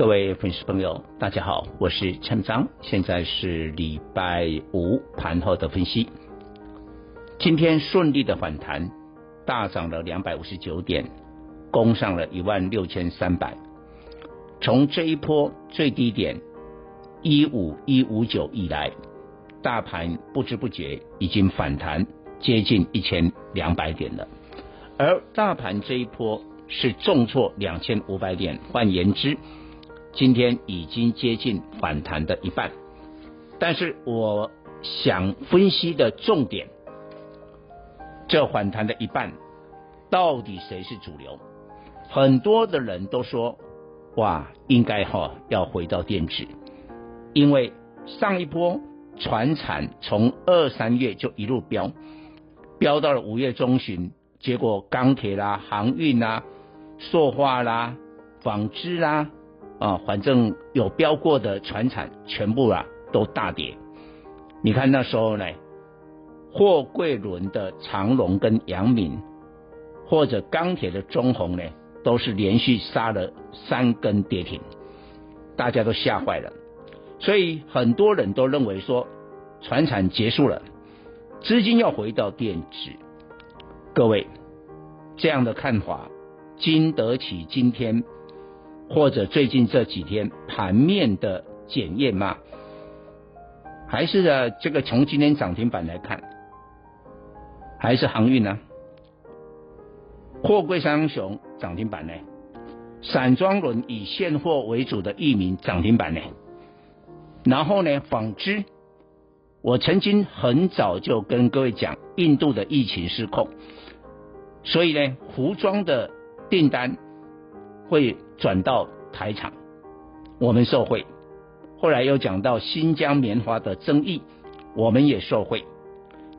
各位粉丝朋友，大家好，我是陈章，现在是礼拜五盘后的分析。今天顺利的反弹，大涨了两百五十九点，攻上了一万六千三百。从这一波最低点一五一五九以来，大盘不知不觉已经反弹接近一千两百点了。而大盘这一波是重挫两千五百点，换言之，今天已经接近反弹的一半，但是我想分析的重点，这反弹的一半，到底谁是主流？很多的人都说，哇，应该哈要回到电子，因为上一波传产从二三月就一路飙，飙到了五月中旬，结果钢铁啦、航运啦、塑化啦、纺织啦。啊，反正有飙过的船产全部啊都大跌。你看那时候呢，货柜轮的长龙跟阳明，或者钢铁的中红呢，都是连续杀了三根跌停，大家都吓坏了。所以很多人都认为说，船产结束了，资金要回到电子。各位，这样的看法经得起今天。或者最近这几天盘面的检验吗？还是呢？这个从今天涨停板来看，还是航运呢？货柜三雄涨停板呢？散装轮以现货为主的裕民涨停板呢？然后呢？纺织，我曾经很早就跟各位讲，印度的疫情失控，所以呢，服装的订单。会转到台厂，我们受惠。后来又讲到新疆棉花的争议，我们也受惠。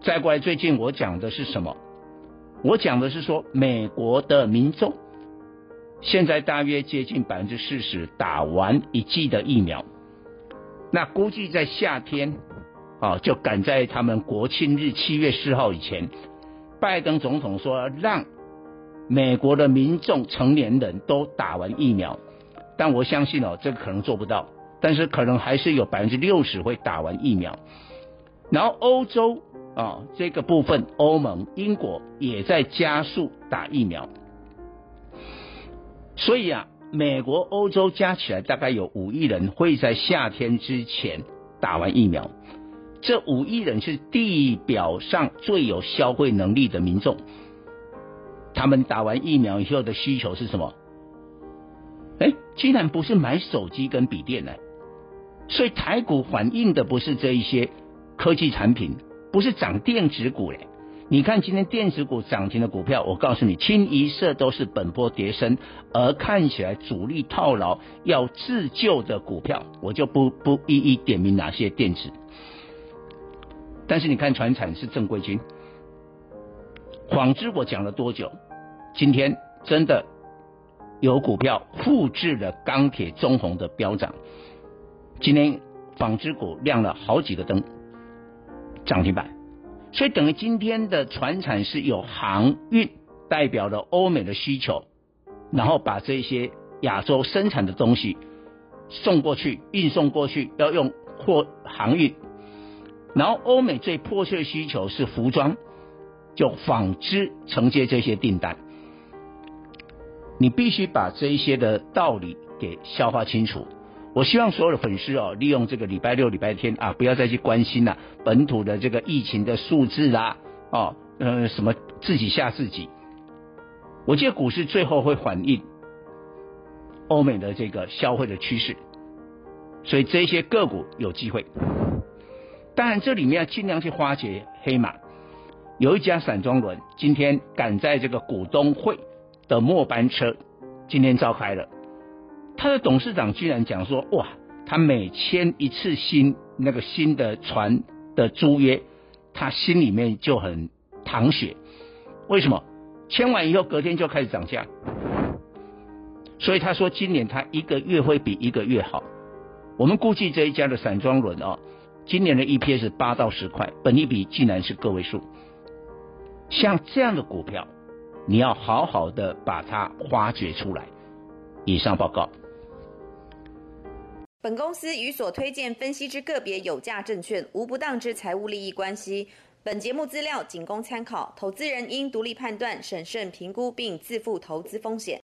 再过来，最近我讲的是什么？我讲的是说，美国的民众现在大约接近百分之四十打完一剂的疫苗，那估计在夏天啊，就赶在他们国庆日七月四号以前，拜登总统说让。美国的民众成年人都打完疫苗，但我相信哦，这个可能做不到，但是可能还是有百分之六十会打完疫苗。然后欧洲啊，这个部分，欧盟、英国也在加速打疫苗。所以啊，美国、欧洲加起来大概有五亿人会在夏天之前打完疫苗。这五亿人是地表上最有消费能力的民众。他们打完疫苗以后的需求是什么？哎，竟然不是买手机跟笔电呢？所以台股反映的不是这一些科技产品，不是涨电子股嘞。你看今天电子股涨停的股票，我告诉你，清一色都是本波跌升，而看起来主力套牢要自救的股票，我就不不一一点名哪些电子。但是你看船产是正规军。纺织我讲了多久？今天真的有股票复制了钢铁中红的飙涨。今天纺织股亮了好几个灯，涨停板。所以等于今天的船产是有航运代表了欧美的需求，然后把这些亚洲生产的东西送过去，运送过去要用货航运，然后欧美最迫切的需求是服装。就纺织承接这些订单，你必须把这一些的道理给消化清楚。我希望所有的粉丝哦，利用这个礼拜六、礼拜天啊，不要再去关心了本土的这个疫情的数字啦，哦，呃，什么自己吓自己。我觉得股市最后会反映欧美的这个消费的趋势，所以这些个股有机会。当然，这里面要尽量去化解黑马。有一家散装轮今天赶在这个股东会的末班车，今天召开了。他的董事长居然讲说：“哇，他每签一次新那个新的船的租约，他心里面就很淌血。为什么？签完以后隔天就开始涨价，所以他说今年他一个月会比一个月好。我们估计这一家的散装轮哦，今年的 EPS 八到十块，本利比竟然是个位数。像这样的股票，你要好好的把它挖掘出来。以上报告。本公司与所推荐分析之个别有价证券无不当之财务利益关系。本节目资料仅供参考，投资人应独立判断、审慎评估并自负投资风险。